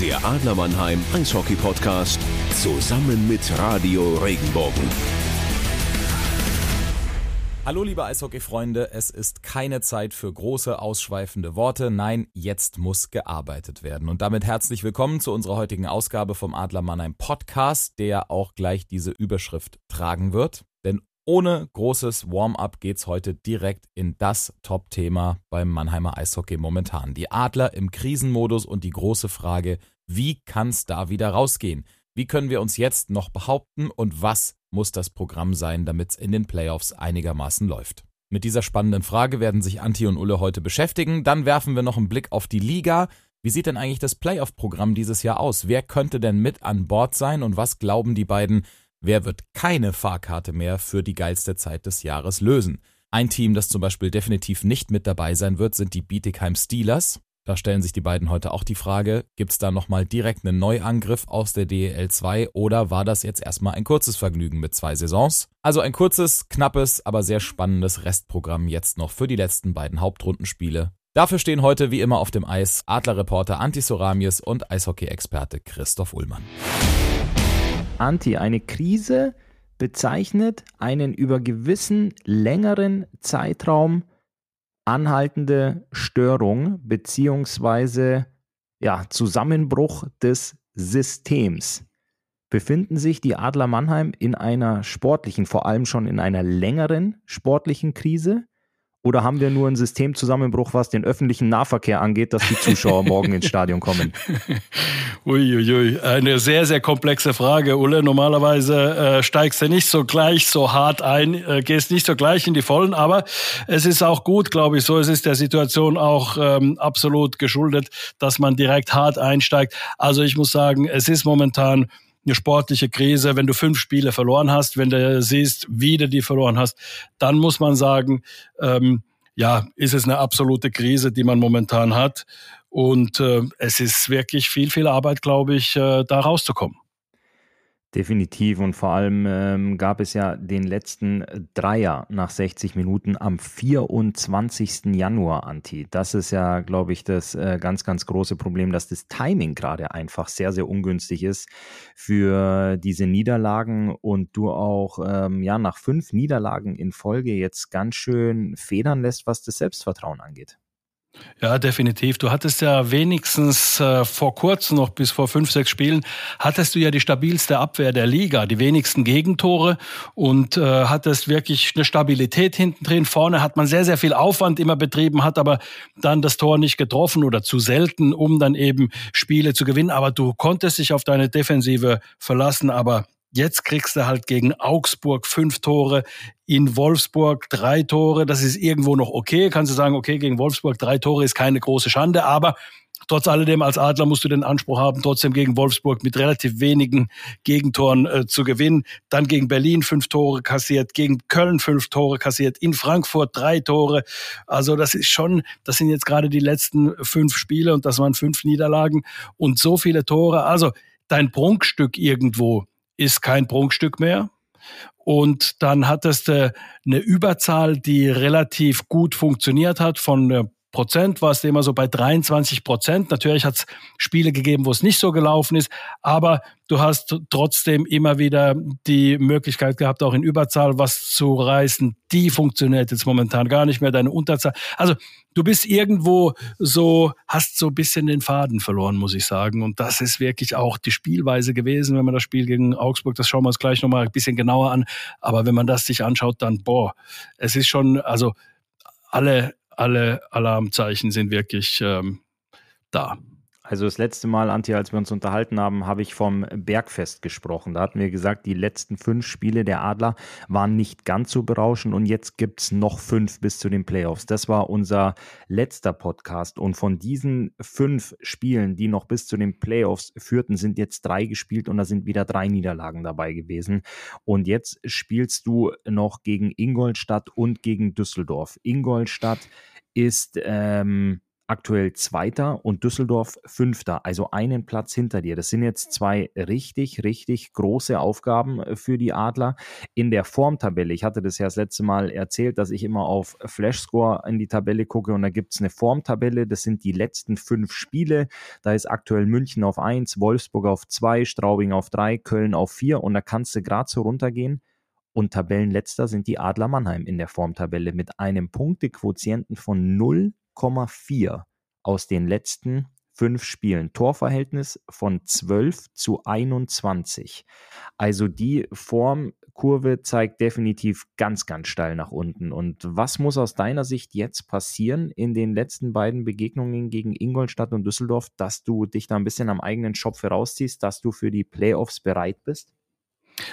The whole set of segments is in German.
Der Adler Mannheim Eishockey Podcast zusammen mit Radio Regenbogen. Hallo liebe Eishockey-Freunde, es ist keine Zeit für große, ausschweifende Worte. Nein, jetzt muss gearbeitet werden. Und damit herzlich willkommen zu unserer heutigen Ausgabe vom Adler Mannheim Podcast, der auch gleich diese Überschrift tragen wird. Denn ohne großes Warm-up geht's heute direkt in das Top-Thema beim Mannheimer Eishockey momentan. Die Adler im Krisenmodus und die große Frage, wie kann's da wieder rausgehen? Wie können wir uns jetzt noch behaupten und was muss das Programm sein, damit es in den Playoffs einigermaßen läuft? Mit dieser spannenden Frage werden sich Anti und Ulle heute beschäftigen. Dann werfen wir noch einen Blick auf die Liga. Wie sieht denn eigentlich das Playoff-Programm dieses Jahr aus? Wer könnte denn mit an Bord sein und was glauben die beiden, Wer wird keine Fahrkarte mehr für die geilste Zeit des Jahres lösen? Ein Team, das zum Beispiel definitiv nicht mit dabei sein wird, sind die Bietigheim Steelers. Da stellen sich die beiden heute auch die Frage, gibt es da nochmal direkt einen Neuangriff aus der DEL 2 oder war das jetzt erstmal ein kurzes Vergnügen mit zwei Saisons? Also ein kurzes, knappes, aber sehr spannendes Restprogramm jetzt noch für die letzten beiden Hauptrundenspiele. Dafür stehen heute wie immer auf dem Eis Adlerreporter Anti Soramies und Eishockey-Experte Christoph Ullmann. Anti, eine Krise bezeichnet einen über gewissen längeren Zeitraum anhaltende Störung beziehungsweise ja, Zusammenbruch des Systems. Befinden sich die Adler Mannheim in einer sportlichen, vor allem schon in einer längeren sportlichen Krise? Oder haben wir nur einen Systemzusammenbruch, was den öffentlichen Nahverkehr angeht, dass die Zuschauer morgen ins Stadion kommen? Uiuiui, eine sehr, sehr komplexe Frage, Ulle. Normalerweise äh, steigst du nicht so gleich so hart ein, äh, gehst nicht so gleich in die Vollen, aber es ist auch gut, glaube ich, so es ist der Situation auch ähm, absolut geschuldet, dass man direkt hart einsteigt. Also ich muss sagen, es ist momentan eine sportliche Krise, wenn du fünf Spiele verloren hast, wenn du siehst, wie du die verloren hast, dann muss man sagen, ähm, ja, ist es eine absolute Krise, die man momentan hat. Und äh, es ist wirklich viel, viel Arbeit, glaube ich, äh, da rauszukommen. Definitiv und vor allem ähm, gab es ja den letzten Dreier nach 60 Minuten am 24. Januar, Anti. Das ist ja, glaube ich, das äh, ganz, ganz große Problem, dass das Timing gerade einfach sehr, sehr ungünstig ist für diese Niederlagen und du auch ähm, ja nach fünf Niederlagen in Folge jetzt ganz schön federn lässt, was das Selbstvertrauen angeht. Ja, definitiv. Du hattest ja wenigstens äh, vor kurzem noch bis vor fünf, sechs Spielen, hattest du ja die stabilste Abwehr der Liga, die wenigsten Gegentore und äh, hattest wirklich eine Stabilität hinten drin. Vorne hat man sehr, sehr viel Aufwand immer betrieben, hat aber dann das Tor nicht getroffen oder zu selten, um dann eben Spiele zu gewinnen. Aber du konntest dich auf deine Defensive verlassen, aber Jetzt kriegst du halt gegen Augsburg fünf Tore, in Wolfsburg drei Tore. Das ist irgendwo noch okay. Kannst du sagen, okay, gegen Wolfsburg drei Tore ist keine große Schande, aber trotz alledem als Adler musst du den Anspruch haben, trotzdem gegen Wolfsburg mit relativ wenigen Gegentoren äh, zu gewinnen. Dann gegen Berlin fünf Tore kassiert, gegen Köln fünf Tore kassiert, in Frankfurt drei Tore. Also das ist schon, das sind jetzt gerade die letzten fünf Spiele und das waren fünf Niederlagen und so viele Tore. Also dein Prunkstück irgendwo ist kein Prunkstück mehr. Und dann hattest du eine Überzahl, die relativ gut funktioniert hat von Prozent war es immer so bei 23 Prozent. Natürlich hat es Spiele gegeben, wo es nicht so gelaufen ist, aber du hast trotzdem immer wieder die Möglichkeit gehabt, auch in Überzahl was zu reißen. Die funktioniert jetzt momentan gar nicht mehr, deine Unterzahl. Also du bist irgendwo so, hast so ein bisschen den Faden verloren, muss ich sagen. Und das ist wirklich auch die Spielweise gewesen, wenn man das Spiel gegen Augsburg, das schauen wir uns gleich nochmal ein bisschen genauer an. Aber wenn man das sich anschaut, dann, boah, es ist schon, also alle alle Alarmzeichen sind wirklich ähm, da. Also das letzte Mal, Antje, als wir uns unterhalten haben, habe ich vom Bergfest gesprochen. Da hatten wir gesagt, die letzten fünf Spiele der Adler waren nicht ganz so berauschend und jetzt gibt es noch fünf bis zu den Playoffs. Das war unser letzter Podcast und von diesen fünf Spielen, die noch bis zu den Playoffs führten, sind jetzt drei gespielt und da sind wieder drei Niederlagen dabei gewesen. Und jetzt spielst du noch gegen Ingolstadt und gegen Düsseldorf. Ingolstadt ist... Ähm, aktuell Zweiter und Düsseldorf Fünfter, also einen Platz hinter dir. Das sind jetzt zwei richtig, richtig große Aufgaben äh, für die Adler. In der Formtabelle, ich hatte das ja das letzte Mal erzählt, dass ich immer auf Flashscore in die Tabelle gucke und da gibt es eine Formtabelle, das sind die letzten fünf Spiele. Da ist aktuell München auf eins, Wolfsburg auf zwei, Straubing auf drei, Köln auf vier und da kannst du gerade so runtergehen. Und Tabellenletzter sind die Adler Mannheim in der Formtabelle mit einem Punktequotienten von 0 5,4 aus den letzten fünf Spielen. Torverhältnis von 12 zu 21. Also die Formkurve zeigt definitiv ganz, ganz steil nach unten. Und was muss aus deiner Sicht jetzt passieren in den letzten beiden Begegnungen gegen Ingolstadt und Düsseldorf, dass du dich da ein bisschen am eigenen Schopf herausziehst, dass du für die Playoffs bereit bist?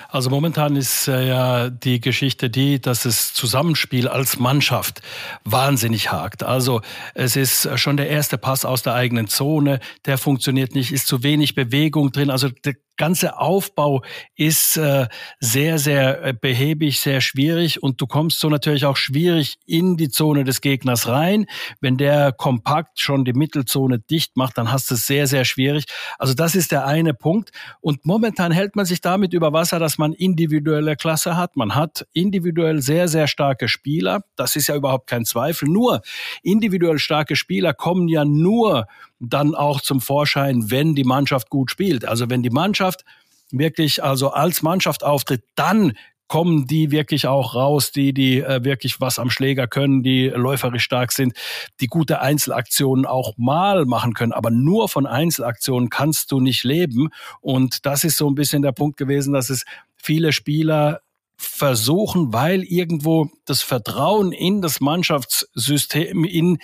Also momentan ist äh, ja die Geschichte die, dass das Zusammenspiel als Mannschaft wahnsinnig hakt. Also es ist schon der erste Pass aus der eigenen Zone, der funktioniert nicht, ist zu wenig Bewegung drin. Also der ganze Aufbau ist äh, sehr, sehr äh, behäbig, sehr schwierig und du kommst so natürlich auch schwierig in die Zone des Gegners rein. Wenn der kompakt schon die Mittelzone dicht macht, dann hast du es sehr, sehr schwierig. Also das ist der eine Punkt. Und momentan hält man sich damit über Wasser, dass man individuelle Klasse hat. Man hat individuell sehr, sehr starke Spieler. Das ist ja überhaupt kein Zweifel. Nur individuell starke Spieler kommen ja nur dann auch zum Vorschein, wenn die Mannschaft gut spielt. Also wenn die Mannschaft wirklich also als Mannschaft auftritt, dann kommen die wirklich auch raus, die die äh, wirklich was am Schläger können, die läuferisch stark sind, die gute Einzelaktionen auch mal machen können, aber nur von Einzelaktionen kannst du nicht leben. Und das ist so ein bisschen der Punkt gewesen, dass es viele Spieler versuchen, weil irgendwo das Vertrauen in das Mannschaftssystem, in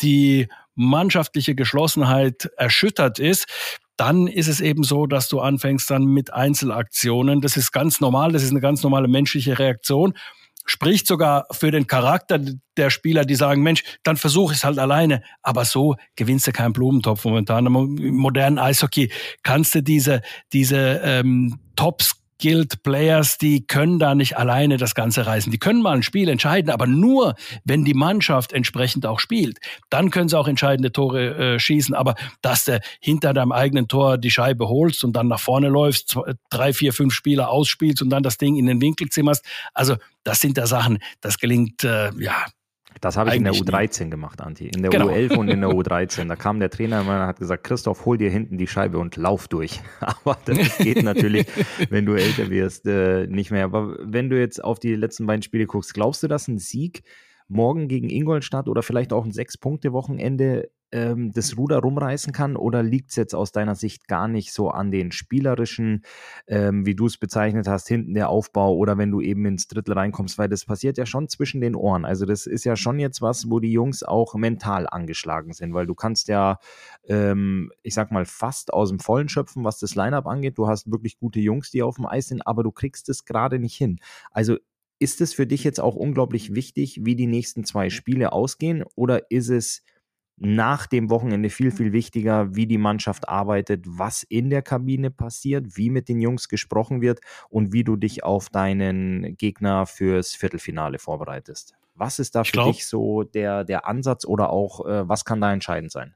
die mannschaftliche Geschlossenheit erschüttert ist, dann ist es eben so, dass du anfängst dann mit Einzelaktionen. Das ist ganz normal, das ist eine ganz normale menschliche Reaktion. Spricht sogar für den Charakter der Spieler, die sagen, Mensch, dann versuche ich es halt alleine. Aber so gewinnst du keinen Blumentopf momentan. Im modernen Eishockey kannst du diese, diese ähm, Tops Guild Players, die können da nicht alleine das Ganze reißen. Die können mal ein Spiel entscheiden, aber nur, wenn die Mannschaft entsprechend auch spielt. Dann können sie auch entscheidende Tore äh, schießen. Aber dass du hinter deinem eigenen Tor die Scheibe holst und dann nach vorne läufst, zwei, drei, vier, fünf Spieler ausspielst und dann das Ding in den Winkel zimmerst, also das sind da Sachen, das gelingt äh, ja das habe ich Eigentlich in der U13 nie. gemacht, Anti. In der genau. U11 und in der U13. Da kam der Trainer und hat gesagt, Christoph, hol dir hinten die Scheibe und lauf durch. Aber das geht natürlich, wenn du älter wirst, äh, nicht mehr. Aber wenn du jetzt auf die letzten beiden Spiele guckst, glaubst du, dass ein Sieg morgen gegen Ingolstadt oder vielleicht auch ein Sechs-Punkte-Wochenende ähm, das Ruder rumreißen kann? Oder liegt es jetzt aus deiner Sicht gar nicht so an den spielerischen, ähm, wie du es bezeichnet hast, hinten der Aufbau oder wenn du eben ins Drittel reinkommst? Weil das passiert ja schon zwischen den Ohren. Also das ist ja schon jetzt was, wo die Jungs auch mental angeschlagen sind, weil du kannst ja, ähm, ich sag mal, fast aus dem Vollen schöpfen, was das Lineup angeht. Du hast wirklich gute Jungs, die auf dem Eis sind, aber du kriegst es gerade nicht hin. Also ist es für dich jetzt auch unglaublich wichtig, wie die nächsten zwei Spiele ausgehen? Oder ist es nach dem Wochenende viel, viel wichtiger, wie die Mannschaft arbeitet, was in der Kabine passiert, wie mit den Jungs gesprochen wird und wie du dich auf deinen Gegner fürs Viertelfinale vorbereitest. Was ist da für glaub, dich so der, der Ansatz oder auch äh, was kann da entscheidend sein?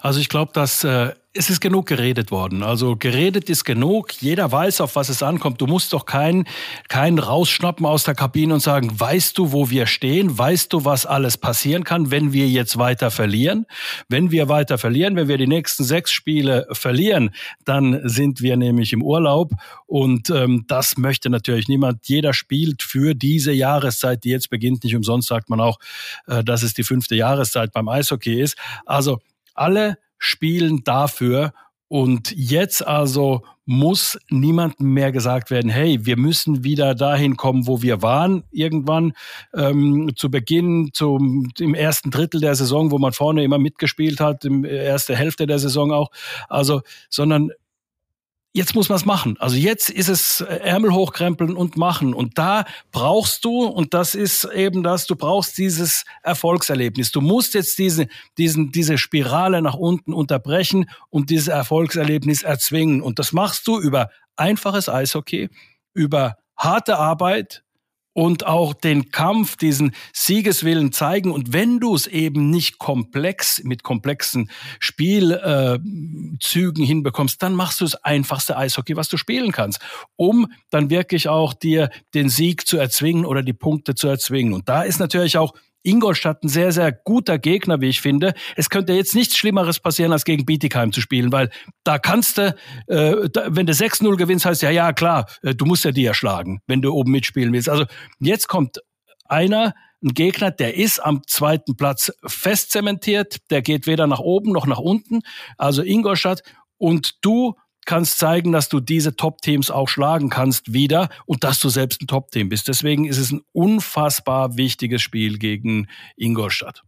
Also ich glaube, dass äh, es ist genug geredet worden. Also geredet ist genug. Jeder weiß, auf was es ankommt. Du musst doch keinen keinen rausschnappen aus der Kabine und sagen, weißt du, wo wir stehen? Weißt du, was alles passieren kann, wenn wir jetzt weiter verlieren? Wenn wir weiter verlieren, wenn wir die nächsten sechs Spiele verlieren, dann sind wir nämlich im Urlaub. Und ähm, das möchte natürlich niemand. Jeder spielt für diese Jahreszeit, die jetzt beginnt. Nicht umsonst sagt man auch, äh, dass es die fünfte Jahreszeit beim Eishockey ist. Also alle spielen dafür. Und jetzt also muss niemandem mehr gesagt werden, hey, wir müssen wieder dahin kommen, wo wir waren, irgendwann ähm, zu Beginn, zum, im ersten Drittel der Saison, wo man vorne immer mitgespielt hat, im erste Hälfte der Saison auch. Also, sondern jetzt muss man es machen. Also jetzt ist es äh, Ärmel hochkrempeln und machen. Und da brauchst du, und das ist eben das, du brauchst dieses Erfolgserlebnis. Du musst jetzt diese, diesen, diese Spirale nach unten unterbrechen und dieses Erfolgserlebnis erzwingen. Und das machst du über einfaches Eishockey, über harte Arbeit und auch den Kampf, diesen Siegeswillen zeigen. Und wenn du es eben nicht komplex mit komplexen Spielzügen äh, hinbekommst, dann machst du das einfachste Eishockey, was du spielen kannst, um dann wirklich auch dir den Sieg zu erzwingen oder die Punkte zu erzwingen. Und da ist natürlich auch Ingolstadt ein sehr, sehr guter Gegner, wie ich finde. Es könnte jetzt nichts Schlimmeres passieren, als gegen Bietigheim zu spielen, weil da kannst du, äh, da, wenn du 6-0 gewinnst, heißt ja, ja, klar, äh, du musst ja die erschlagen, wenn du oben mitspielen willst. Also jetzt kommt einer, ein Gegner, der ist am zweiten Platz fest zementiert, der geht weder nach oben noch nach unten, also Ingolstadt, und du kannst zeigen, dass du diese Top-Teams auch schlagen kannst wieder und dass du selbst ein Top-Team bist. Deswegen ist es ein unfassbar wichtiges Spiel gegen Ingolstadt.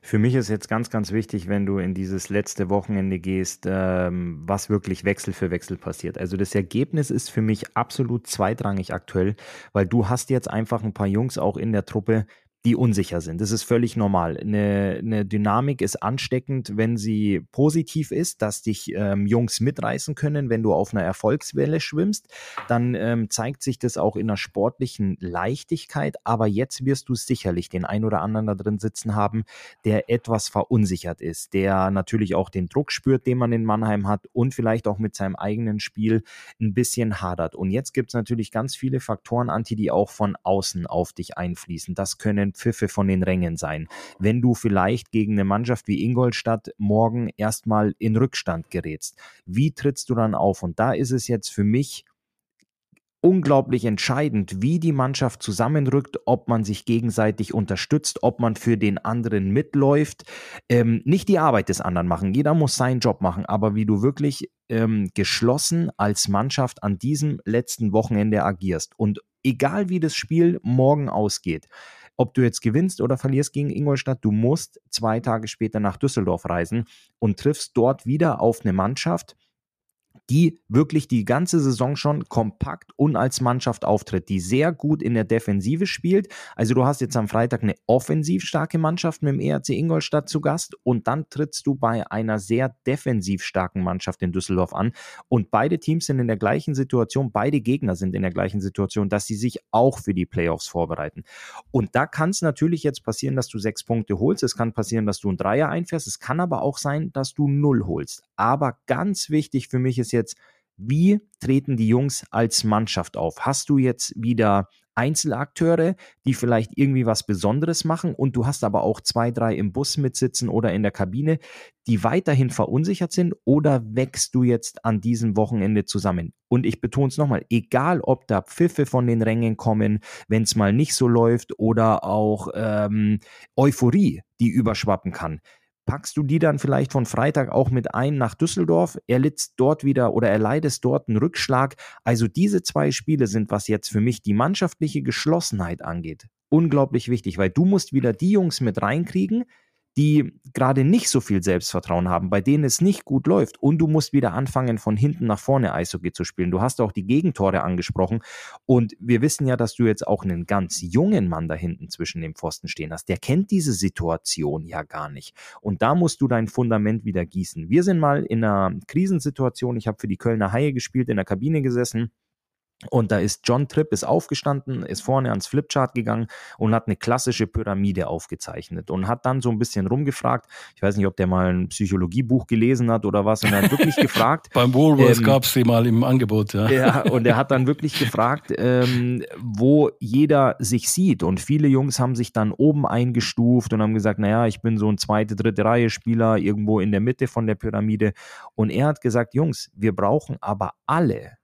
Für mich ist jetzt ganz, ganz wichtig, wenn du in dieses letzte Wochenende gehst, ähm, was wirklich Wechsel für Wechsel passiert. Also das Ergebnis ist für mich absolut zweitrangig aktuell, weil du hast jetzt einfach ein paar Jungs auch in der Truppe, die unsicher sind. Das ist völlig normal. Eine, eine Dynamik ist ansteckend, wenn sie positiv ist, dass dich ähm, Jungs mitreißen können, wenn du auf einer Erfolgswelle schwimmst. Dann ähm, zeigt sich das auch in einer sportlichen Leichtigkeit. Aber jetzt wirst du sicherlich den ein oder anderen da drin sitzen haben, der etwas verunsichert ist, der natürlich auch den Druck spürt, den man in Mannheim hat und vielleicht auch mit seinem eigenen Spiel ein bisschen hadert. Und jetzt gibt es natürlich ganz viele Faktoren, Anti, die auch von außen auf dich einfließen. Das können können Pfiffe von den Rängen sein. Wenn du vielleicht gegen eine Mannschaft wie Ingolstadt morgen erstmal in Rückstand gerätst, wie trittst du dann auf? Und da ist es jetzt für mich unglaublich entscheidend, wie die Mannschaft zusammenrückt, ob man sich gegenseitig unterstützt, ob man für den anderen mitläuft. Ähm, nicht die Arbeit des anderen machen, jeder muss seinen Job machen, aber wie du wirklich ähm, geschlossen als Mannschaft an diesem letzten Wochenende agierst. Und egal wie das Spiel morgen ausgeht, ob du jetzt gewinnst oder verlierst gegen Ingolstadt, du musst zwei Tage später nach Düsseldorf reisen und triffst dort wieder auf eine Mannschaft, die wirklich die ganze Saison schon kompakt und als Mannschaft auftritt, die sehr gut in der Defensive spielt. Also du hast jetzt am Freitag eine offensiv starke Mannschaft mit dem ERC Ingolstadt zu Gast und dann trittst du bei einer sehr defensiv starken Mannschaft in Düsseldorf an und beide Teams sind in der gleichen Situation, beide Gegner sind in der gleichen Situation, dass sie sich auch für die Playoffs vorbereiten. Und da kann es natürlich jetzt passieren, dass du sechs Punkte holst, es kann passieren, dass du ein Dreier einfährst, es kann aber auch sein, dass du null holst. Aber ganz wichtig für mich ist jetzt, wie treten die Jungs als Mannschaft auf? Hast du jetzt wieder Einzelakteure, die vielleicht irgendwie was Besonderes machen und du hast aber auch zwei, drei im Bus mitsitzen oder in der Kabine, die weiterhin verunsichert sind oder wächst du jetzt an diesem Wochenende zusammen? Und ich betone es nochmal, egal ob da Pfiffe von den Rängen kommen, wenn es mal nicht so läuft oder auch ähm, Euphorie, die überschwappen kann packst du die dann vielleicht von Freitag auch mit ein nach Düsseldorf. Er dort wieder oder er leidet dort einen Rückschlag. Also diese zwei Spiele sind, was jetzt für mich die mannschaftliche Geschlossenheit angeht, unglaublich wichtig, weil du musst wieder die Jungs mit reinkriegen, die gerade nicht so viel Selbstvertrauen haben, bei denen es nicht gut läuft. Und du musst wieder anfangen, von hinten nach vorne Eishockey zu spielen. Du hast auch die Gegentore angesprochen. Und wir wissen ja, dass du jetzt auch einen ganz jungen Mann da hinten zwischen dem Pfosten stehen hast. Der kennt diese Situation ja gar nicht. Und da musst du dein Fundament wieder gießen. Wir sind mal in einer Krisensituation. Ich habe für die Kölner Haie gespielt, in der Kabine gesessen. Und da ist John Tripp ist aufgestanden, ist vorne ans Flipchart gegangen und hat eine klassische Pyramide aufgezeichnet und hat dann so ein bisschen rumgefragt. Ich weiß nicht, ob der mal ein Psychologiebuch gelesen hat oder was und er hat wirklich gefragt. Beim Woolworths ähm, gab es die mal im Angebot, ja. Ja, und er hat dann wirklich gefragt, ähm, wo jeder sich sieht. Und viele Jungs haben sich dann oben eingestuft und haben gesagt, naja, ich bin so ein zweite, dritte Reihe Spieler irgendwo in der Mitte von der Pyramide. Und er hat gesagt, Jungs, wir brauchen aber alle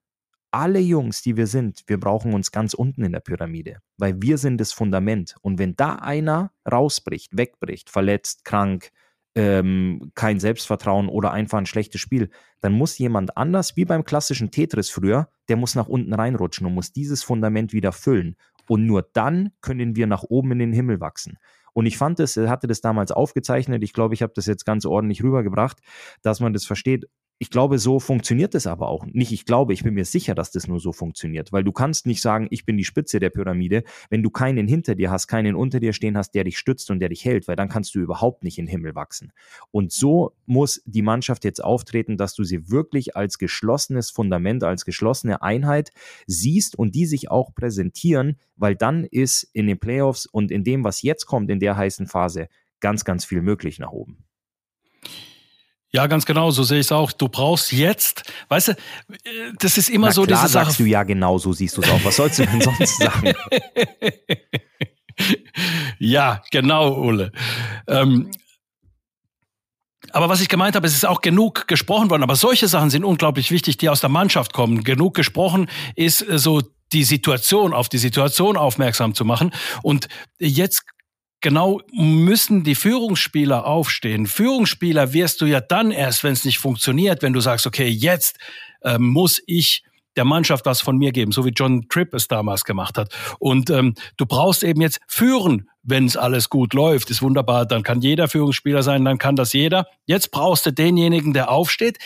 alle Jungs, die wir sind, wir brauchen uns ganz unten in der Pyramide, weil wir sind das Fundament. Und wenn da einer rausbricht, wegbricht, verletzt, krank, ähm, kein Selbstvertrauen oder einfach ein schlechtes Spiel, dann muss jemand anders, wie beim klassischen Tetris früher, der muss nach unten reinrutschen und muss dieses Fundament wieder füllen. Und nur dann können wir nach oben in den Himmel wachsen. Und ich fand es, hatte das damals aufgezeichnet, ich glaube, ich habe das jetzt ganz ordentlich rübergebracht, dass man das versteht ich glaube, so funktioniert es aber auch nicht. Ich glaube, ich bin mir sicher, dass das nur so funktioniert, weil du kannst nicht sagen, ich bin die Spitze der Pyramide, wenn du keinen hinter dir hast, keinen unter dir stehen hast, der dich stützt und der dich hält, weil dann kannst du überhaupt nicht in den Himmel wachsen. Und so muss die Mannschaft jetzt auftreten, dass du sie wirklich als geschlossenes Fundament, als geschlossene Einheit siehst und die sich auch präsentieren, weil dann ist in den Playoffs und in dem, was jetzt kommt, in der heißen Phase, ganz, ganz viel möglich nach oben. Ja, ganz genau, so sehe ich es auch. Du brauchst jetzt, weißt du, das ist immer Na so klar diese Sache. sagst du ja genau, so siehst du es auch. Was sollst du denn sonst sagen? ja, genau, Ulle. Ähm, aber was ich gemeint habe, es ist auch genug gesprochen worden. Aber solche Sachen sind unglaublich wichtig, die aus der Mannschaft kommen. Genug gesprochen ist äh, so die Situation, auf die Situation aufmerksam zu machen. Und jetzt genau müssen die Führungsspieler aufstehen. Führungsspieler wirst du ja dann erst, wenn es nicht funktioniert, wenn du sagst, okay, jetzt äh, muss ich der Mannschaft was von mir geben, so wie John Tripp es damals gemacht hat. Und ähm, du brauchst eben jetzt führen, wenn es alles gut läuft. Ist wunderbar, dann kann jeder Führungsspieler sein, dann kann das jeder. Jetzt brauchst du denjenigen, der aufsteht,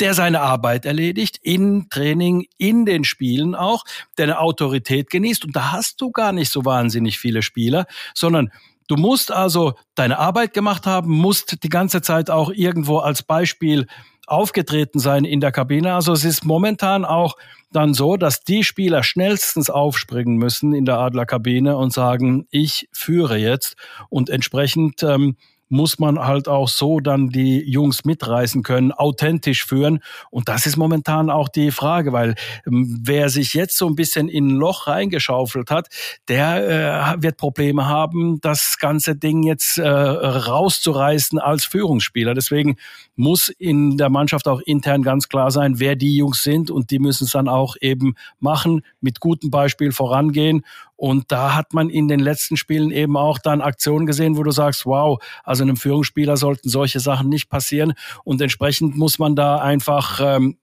der seine Arbeit erledigt, in Training, in den Spielen auch, der eine Autorität genießt. Und da hast du gar nicht so wahnsinnig viele Spieler, sondern Du musst also deine Arbeit gemacht haben, musst die ganze Zeit auch irgendwo als Beispiel aufgetreten sein in der Kabine. Also es ist momentan auch dann so, dass die Spieler schnellstens aufspringen müssen in der Adlerkabine und sagen, ich führe jetzt und entsprechend ähm, muss man halt auch so dann die Jungs mitreißen können, authentisch führen. Und das ist momentan auch die Frage, weil ähm, wer sich jetzt so ein bisschen in ein Loch reingeschaufelt hat, der äh, wird Probleme haben, das ganze Ding jetzt äh, rauszureißen als Führungsspieler. Deswegen muss in der Mannschaft auch intern ganz klar sein, wer die Jungs sind und die müssen es dann auch eben machen, mit gutem Beispiel vorangehen und da hat man in den letzten Spielen eben auch dann Aktionen gesehen, wo du sagst, wow, also einem Führungsspieler sollten solche Sachen nicht passieren. Und entsprechend muss man da einfach ähm,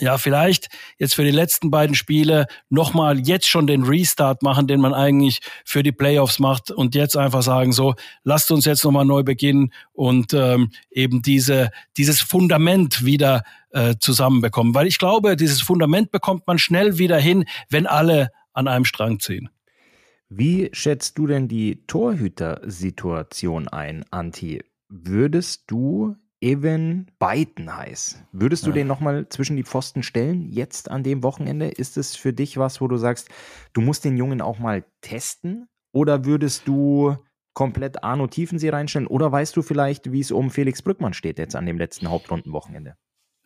ja, vielleicht jetzt für die letzten beiden Spiele nochmal jetzt schon den Restart machen, den man eigentlich für die Playoffs macht und jetzt einfach sagen, so, lasst uns jetzt nochmal neu beginnen und ähm, eben diese, dieses Fundament wieder äh, zusammenbekommen. Weil ich glaube, dieses Fundament bekommt man schnell wieder hin, wenn alle an einem Strang ziehen. Wie schätzt du denn die Torhütersituation ein, Anti? Würdest du Evan Beitenheiß, würdest du ja. den nochmal zwischen die Pfosten stellen, jetzt an dem Wochenende? Ist es für dich was, wo du sagst, du musst den Jungen auch mal testen? Oder würdest du komplett Arno Tiefensee reinstellen? Oder weißt du vielleicht, wie es um Felix Brückmann steht jetzt an dem letzten Hauptrundenwochenende?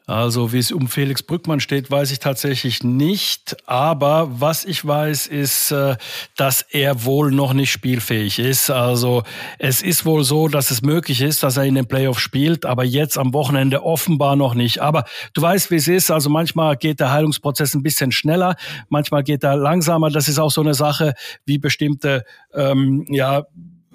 Also wie es um Felix Brückmann steht, weiß ich tatsächlich nicht. Aber was ich weiß, ist, äh, dass er wohl noch nicht spielfähig ist. Also es ist wohl so, dass es möglich ist, dass er in den Playoffs spielt, aber jetzt am Wochenende offenbar noch nicht. Aber du weißt, wie es ist. Also manchmal geht der Heilungsprozess ein bisschen schneller, manchmal geht er langsamer. Das ist auch so eine Sache, wie bestimmte ähm, ja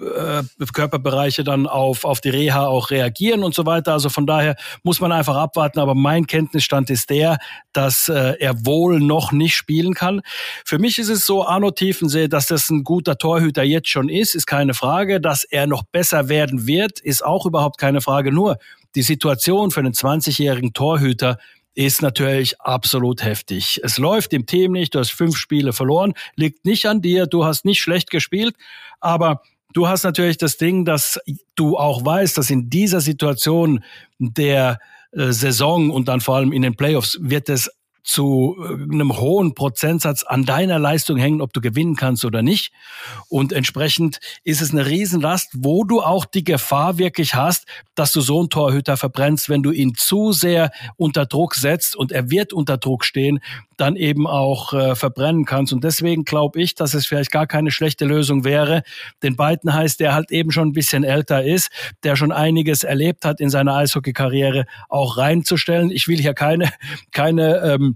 äh, Körperbereiche dann auf, auf die Reha auch reagieren und so weiter. Also von daher muss man einfach abwarten. Aber mein Kenntnisstand ist der, dass äh, er wohl noch nicht spielen kann. Für mich ist es so, Arno Tiefensee, dass das ein guter Torhüter jetzt schon ist, ist keine Frage. Dass er noch besser werden wird, ist auch überhaupt keine Frage. Nur die Situation für einen 20-jährigen Torhüter ist natürlich absolut heftig. Es läuft im Team nicht, du hast fünf Spiele verloren, liegt nicht an dir, du hast nicht schlecht gespielt, aber Du hast natürlich das Ding, dass du auch weißt, dass in dieser Situation der äh, Saison und dann vor allem in den Playoffs wird es zu äh, einem hohen Prozentsatz an deiner Leistung hängen, ob du gewinnen kannst oder nicht. Und entsprechend ist es eine Riesenlast, wo du auch die Gefahr wirklich hast, dass du so einen Torhüter verbrennst, wenn du ihn zu sehr unter Druck setzt und er wird unter Druck stehen, dann eben auch äh, verbrennen kannst. Und deswegen glaube ich, dass es vielleicht gar keine schlechte Lösung wäre, den beiden heißt, der halt eben schon ein bisschen älter ist, der schon einiges erlebt hat in seiner Eishockey-Karriere, auch reinzustellen. Ich will hier keine, keine ähm,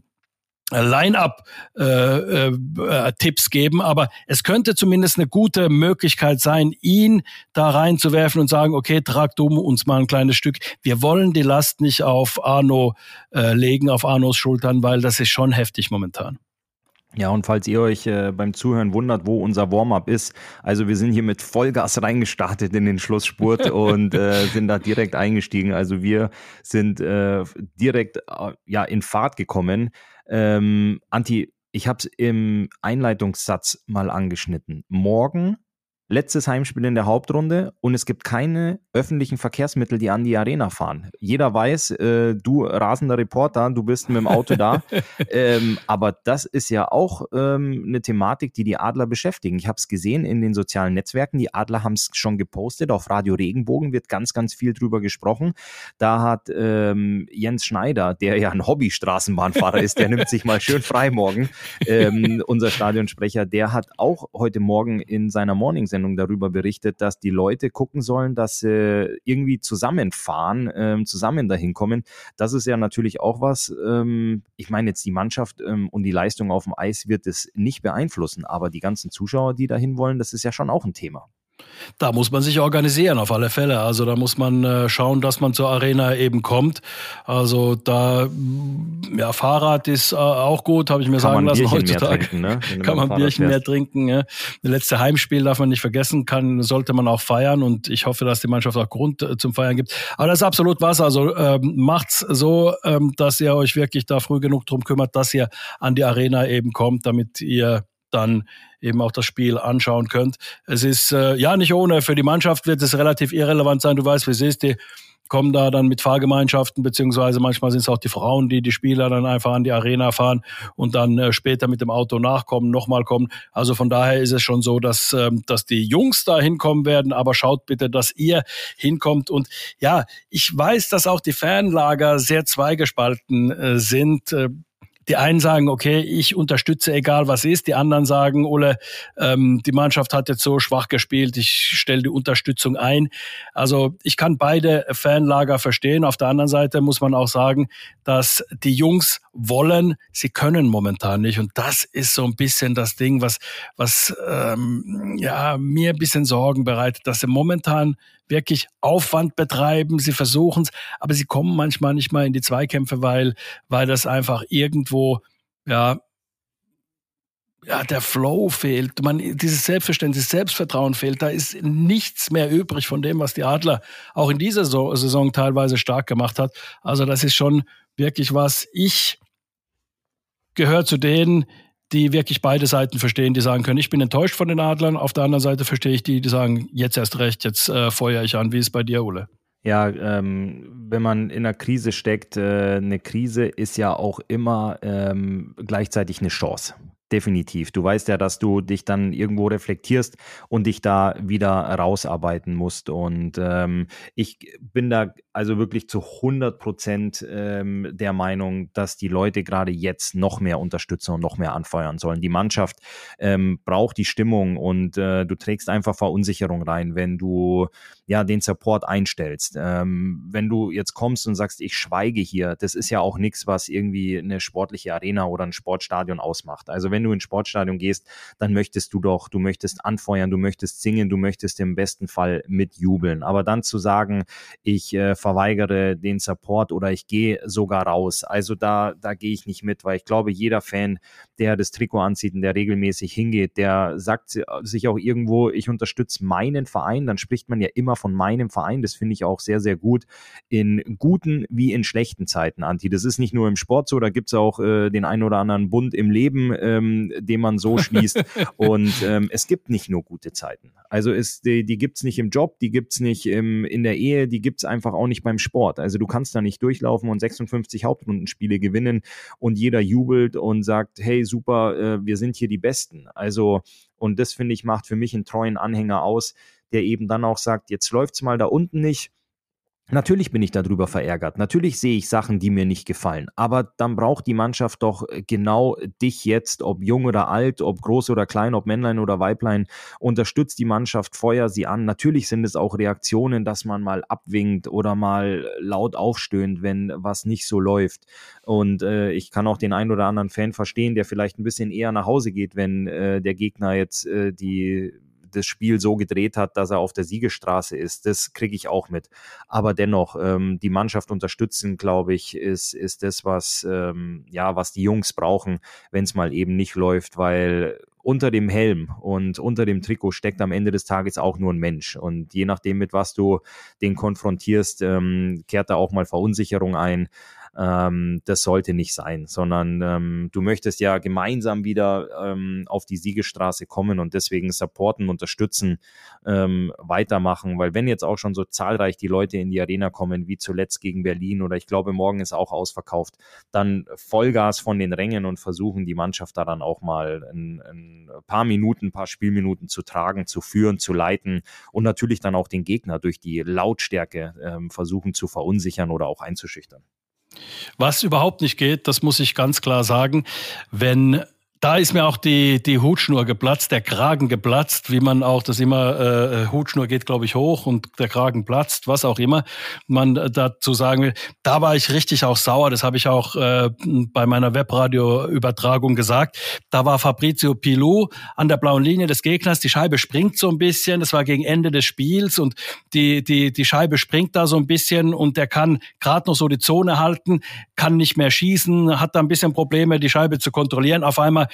Line-up-Tipps äh, äh, geben, aber es könnte zumindest eine gute Möglichkeit sein, ihn da reinzuwerfen und sagen, okay, trag du uns mal ein kleines Stück. Wir wollen die Last nicht auf Arno äh, legen, auf Arnos Schultern, weil das ist schon heftig momentan. Ja, und falls ihr euch äh, beim Zuhören wundert, wo unser Warm-up ist, also wir sind hier mit Vollgas reingestartet in den Schlussspurt und äh, sind da direkt eingestiegen. Also wir sind äh, direkt äh, ja in Fahrt gekommen. Ähm, Anti, ich habe es im Einleitungssatz mal angeschnitten. Morgen letztes Heimspiel in der Hauptrunde und es gibt keine öffentlichen Verkehrsmittel, die an die Arena fahren. Jeder weiß, äh, du rasender Reporter, du bist mit dem Auto da. ähm, aber das ist ja auch ähm, eine Thematik, die die Adler beschäftigen. Ich habe es gesehen in den sozialen Netzwerken. Die Adler haben es schon gepostet. Auf Radio Regenbogen wird ganz, ganz viel drüber gesprochen. Da hat ähm, Jens Schneider, der ja ein Hobby-Straßenbahnfahrer ist, der nimmt sich mal schön frei morgen, ähm, unser Stadionsprecher, der hat auch heute Morgen in seiner Morning Sendung darüber berichtet, dass die Leute gucken sollen, dass sie irgendwie zusammenfahren, ähm, zusammen dahin kommen. Das ist ja natürlich auch was. Ähm, ich meine jetzt die Mannschaft ähm, und die Leistung auf dem Eis wird es nicht beeinflussen, aber die ganzen Zuschauer, die dahin wollen, das ist ja schon auch ein Thema. Da muss man sich organisieren, auf alle Fälle. Also da muss man äh, schauen, dass man zur Arena eben kommt. Also da, ja, Fahrrad ist äh, auch gut, habe ich mir kann sagen lassen heutzutage. Trinken, ne? Kann man Bierchen mehr trinken. Ja. Das letzte Heimspiel darf man nicht vergessen, kann, sollte man auch feiern und ich hoffe, dass die Mannschaft auch Grund äh, zum Feiern gibt. Aber das ist absolut was. Also ähm, macht's so, ähm, dass ihr euch wirklich da früh genug drum kümmert, dass ihr an die Arena eben kommt, damit ihr dann eben auch das Spiel anschauen könnt. Es ist äh, ja nicht ohne. Für die Mannschaft wird es relativ irrelevant sein. Du weißt, wie es ist. Die kommen da dann mit Fahrgemeinschaften, beziehungsweise manchmal sind es auch die Frauen, die die Spieler dann einfach an die Arena fahren und dann äh, später mit dem Auto nachkommen, nochmal kommen. Also von daher ist es schon so, dass, ähm, dass die Jungs da hinkommen werden, aber schaut bitte, dass ihr hinkommt. Und ja, ich weiß, dass auch die Fanlager sehr zweigespalten äh, sind. Äh, die einen sagen, okay, ich unterstütze, egal was ist. Die anderen sagen, Ole, ähm, die Mannschaft hat jetzt so schwach gespielt, ich stelle die Unterstützung ein. Also ich kann beide Fanlager verstehen. Auf der anderen Seite muss man auch sagen, dass die Jungs wollen, sie können momentan nicht. Und das ist so ein bisschen das Ding, was, was ähm, ja, mir ein bisschen Sorgen bereitet, dass sie momentan wirklich Aufwand betreiben, sie versuchen es, aber sie kommen manchmal nicht mal in die Zweikämpfe, weil, weil das einfach irgendwo, ja, ja, der Flow fehlt, man, dieses Selbstverständnis, Selbstvertrauen fehlt, da ist nichts mehr übrig von dem, was die Adler auch in dieser Saison teilweise stark gemacht hat. Also das ist schon wirklich was. Ich gehöre zu denen, die wirklich beide Seiten verstehen, die sagen können, ich bin enttäuscht von den Adlern. Auf der anderen Seite verstehe ich die, die sagen, jetzt erst recht, jetzt äh, feuere ich an. Wie ist es bei dir, Ole? Ja, ähm, wenn man in einer Krise steckt, äh, eine Krise ist ja auch immer ähm, gleichzeitig eine Chance. Definitiv. Du weißt ja, dass du dich dann irgendwo reflektierst und dich da wieder rausarbeiten musst. Und ähm, ich bin da also wirklich zu 100 Prozent ähm, der Meinung, dass die Leute gerade jetzt noch mehr unterstützen und noch mehr anfeuern sollen. Die Mannschaft ähm, braucht die Stimmung und äh, du trägst einfach Verunsicherung rein, wenn du ja den Support einstellst. Ähm, wenn du jetzt kommst und sagst, ich schweige hier, das ist ja auch nichts, was irgendwie eine sportliche Arena oder ein Sportstadion ausmacht. Also wenn du ins Sportstadion gehst, dann möchtest du doch, du möchtest anfeuern, du möchtest singen, du möchtest im besten Fall mitjubeln. Aber dann zu sagen, ich äh, verweigere den Support oder ich gehe sogar raus, also da, da gehe ich nicht mit, weil ich glaube, jeder Fan, der das Trikot anzieht und der regelmäßig hingeht, der sagt sich auch irgendwo, ich unterstütze meinen Verein, dann spricht man ja immer von meinem Verein, das finde ich auch sehr, sehr gut, in guten wie in schlechten Zeiten, Anti. Das ist nicht nur im Sport so, da gibt es auch äh, den einen oder anderen Bund im Leben, ähm, den man so schließt. und ähm, es gibt nicht nur gute Zeiten. Also es, die, die gibt es nicht im Job, die gibt es nicht im, in der Ehe, die gibt es einfach auch nicht beim Sport. Also du kannst da nicht durchlaufen und 56 Hauptrundenspiele gewinnen und jeder jubelt und sagt, hey, super, äh, wir sind hier die Besten. Also, und das finde ich, macht für mich einen treuen Anhänger aus, der eben dann auch sagt, jetzt läuft es mal da unten nicht Natürlich bin ich darüber verärgert. Natürlich sehe ich Sachen, die mir nicht gefallen. Aber dann braucht die Mannschaft doch äh, genau dich jetzt, ob jung oder alt, ob groß oder klein, ob Männlein oder Weiblein. Unterstützt die Mannschaft, feuer sie an. Natürlich sind es auch Reaktionen, dass man mal abwinkt oder mal laut aufstöhnt, wenn was nicht so läuft. Und äh, ich kann auch den einen oder anderen Fan verstehen, der vielleicht ein bisschen eher nach Hause geht, wenn äh, der Gegner jetzt äh, die das Spiel so gedreht hat, dass er auf der Siegestraße ist. Das kriege ich auch mit. Aber dennoch, ähm, die Mannschaft unterstützen, glaube ich, ist, ist das, was, ähm, ja, was die Jungs brauchen, wenn es mal eben nicht läuft, weil unter dem Helm und unter dem Trikot steckt am Ende des Tages auch nur ein Mensch. Und je nachdem, mit was du den konfrontierst, ähm, kehrt da auch mal Verunsicherung ein. Ähm, das sollte nicht sein, sondern ähm, du möchtest ja gemeinsam wieder ähm, auf die Siegestraße kommen und deswegen supporten, unterstützen, ähm, weitermachen, weil wenn jetzt auch schon so zahlreich die Leute in die Arena kommen, wie zuletzt gegen Berlin oder ich glaube, morgen ist auch ausverkauft, dann Vollgas von den Rängen und versuchen die Mannschaft da dann auch mal ein, ein paar Minuten, ein paar Spielminuten zu tragen, zu führen, zu leiten und natürlich dann auch den Gegner durch die Lautstärke ähm, versuchen zu verunsichern oder auch einzuschüchtern. Was überhaupt nicht geht, das muss ich ganz klar sagen, wenn da ist mir auch die, die Hutschnur geplatzt, der Kragen geplatzt, wie man auch das immer, äh, Hutschnur geht, glaube ich, hoch und der Kragen platzt, was auch immer man dazu sagen will. Da war ich richtig auch sauer, das habe ich auch äh, bei meiner Webradio-Übertragung gesagt. Da war Fabrizio Pilou an der blauen Linie des Gegners, die Scheibe springt so ein bisschen, das war gegen Ende des Spiels und die, die, die Scheibe springt da so ein bisschen und der kann gerade noch so die Zone halten, kann nicht mehr schießen, hat da ein bisschen Probleme, die Scheibe zu kontrollieren. Auf einmal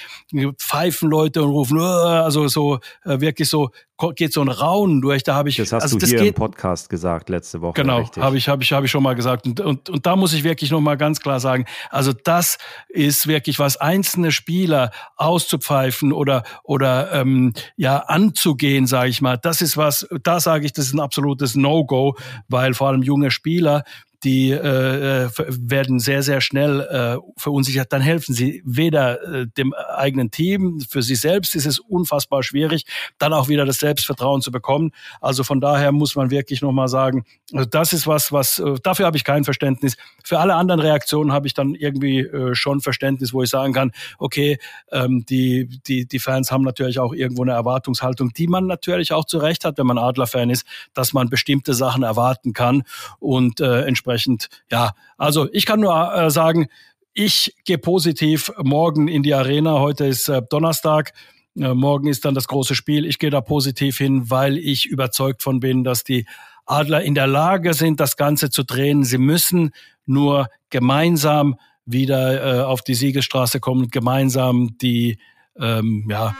pfeifen Leute und rufen, also so äh, wirklich so geht so ein Raunen durch. Da habe ich das hast also du das hier geht, im Podcast gesagt letzte Woche. Genau, habe ich habe ich habe ich schon mal gesagt und, und und da muss ich wirklich noch mal ganz klar sagen, also das ist wirklich was einzelne Spieler auszupfeifen oder oder ähm, ja anzugehen, sage ich mal. Das ist was, da sage ich, das ist ein absolutes No-Go, weil vor allem junge Spieler die äh, werden sehr, sehr schnell äh, verunsichert. Dann helfen sie weder äh, dem eigenen Team, für sich selbst ist es unfassbar schwierig, dann auch wieder das Selbstvertrauen zu bekommen. Also von daher muss man wirklich nochmal sagen, also das ist was, was, äh, dafür habe ich kein Verständnis. Für alle anderen Reaktionen habe ich dann irgendwie äh, schon Verständnis, wo ich sagen kann, okay, ähm, die, die, die Fans haben natürlich auch irgendwo eine Erwartungshaltung, die man natürlich auch zu Recht hat, wenn man Adler-Fan ist, dass man bestimmte Sachen erwarten kann und äh, entsprechend dementsprechend, ja, also ich kann nur äh, sagen, ich gehe positiv morgen in die Arena. Heute ist äh, Donnerstag. Äh, morgen ist dann das große Spiel. Ich gehe da positiv hin, weil ich überzeugt von bin, dass die Adler in der Lage sind, das Ganze zu drehen. Sie müssen nur gemeinsam wieder äh, auf die Siegesstraße kommen, gemeinsam die, ähm, ja,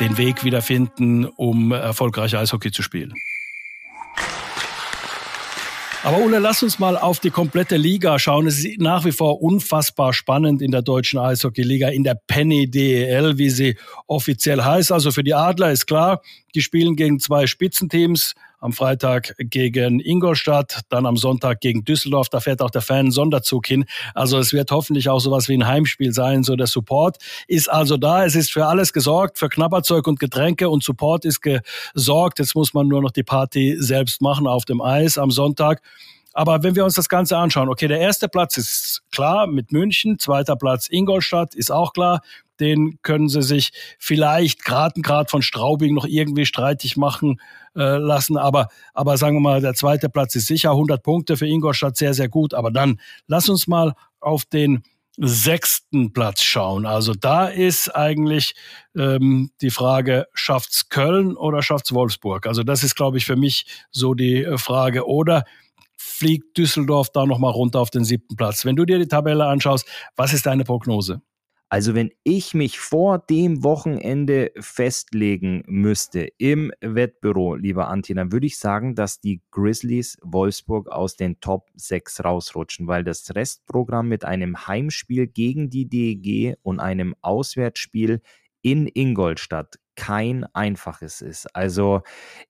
den Weg wiederfinden, um erfolgreich Eishockey zu spielen. Aber Ole, lass uns mal auf die komplette Liga schauen. Es ist nach wie vor unfassbar spannend in der deutschen Eishockey-Liga, in der Penny DEL, wie sie offiziell heißt. Also für die Adler ist klar, die spielen gegen zwei Spitzenteams am Freitag gegen Ingolstadt, dann am Sonntag gegen Düsseldorf. Da fährt auch der Fan Sonderzug hin. Also es wird hoffentlich auch sowas wie ein Heimspiel sein. So der Support ist also da. Es ist für alles gesorgt, für Knabberzeug und Getränke und Support ist gesorgt. Jetzt muss man nur noch die Party selbst machen auf dem Eis am Sonntag. Aber wenn wir uns das Ganze anschauen, okay, der erste Platz ist klar mit München, zweiter Platz Ingolstadt ist auch klar. Den können sie sich vielleicht gerade Grad von Straubing noch irgendwie streitig machen äh, lassen. Aber, aber sagen wir mal, der zweite Platz ist sicher 100 Punkte für Ingolstadt sehr, sehr gut. Aber dann lass uns mal auf den sechsten Platz schauen. Also da ist eigentlich ähm, die Frage, schafft's Köln oder schafft's Wolfsburg? Also das ist, glaube ich, für mich so die äh, Frage. Oder fliegt Düsseldorf da nochmal runter auf den siebten Platz. Wenn du dir die Tabelle anschaust, was ist deine Prognose? Also wenn ich mich vor dem Wochenende festlegen müsste im Wettbüro, lieber Anti, dann würde ich sagen, dass die Grizzlies Wolfsburg aus den Top 6 rausrutschen, weil das Restprogramm mit einem Heimspiel gegen die DEG und einem Auswärtsspiel in Ingolstadt kein einfaches ist. Also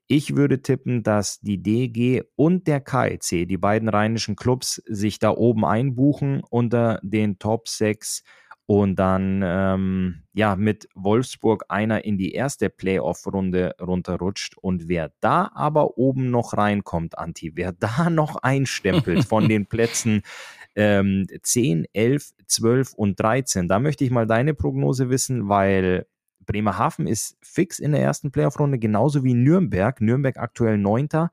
ich würde tippen, dass die DG und der KIC, die beiden rheinischen Clubs, sich da oben einbuchen unter den Top 6 und dann ähm, ja mit Wolfsburg einer in die erste Playoff-Runde runterrutscht und wer da aber oben noch reinkommt, Anti, wer da noch einstempelt von den Plätzen ähm, 10, 11, 12 und 13, da möchte ich mal deine Prognose wissen, weil Bremerhaven ist fix in der ersten Playoff-Runde, genauso wie Nürnberg. Nürnberg aktuell Neunter.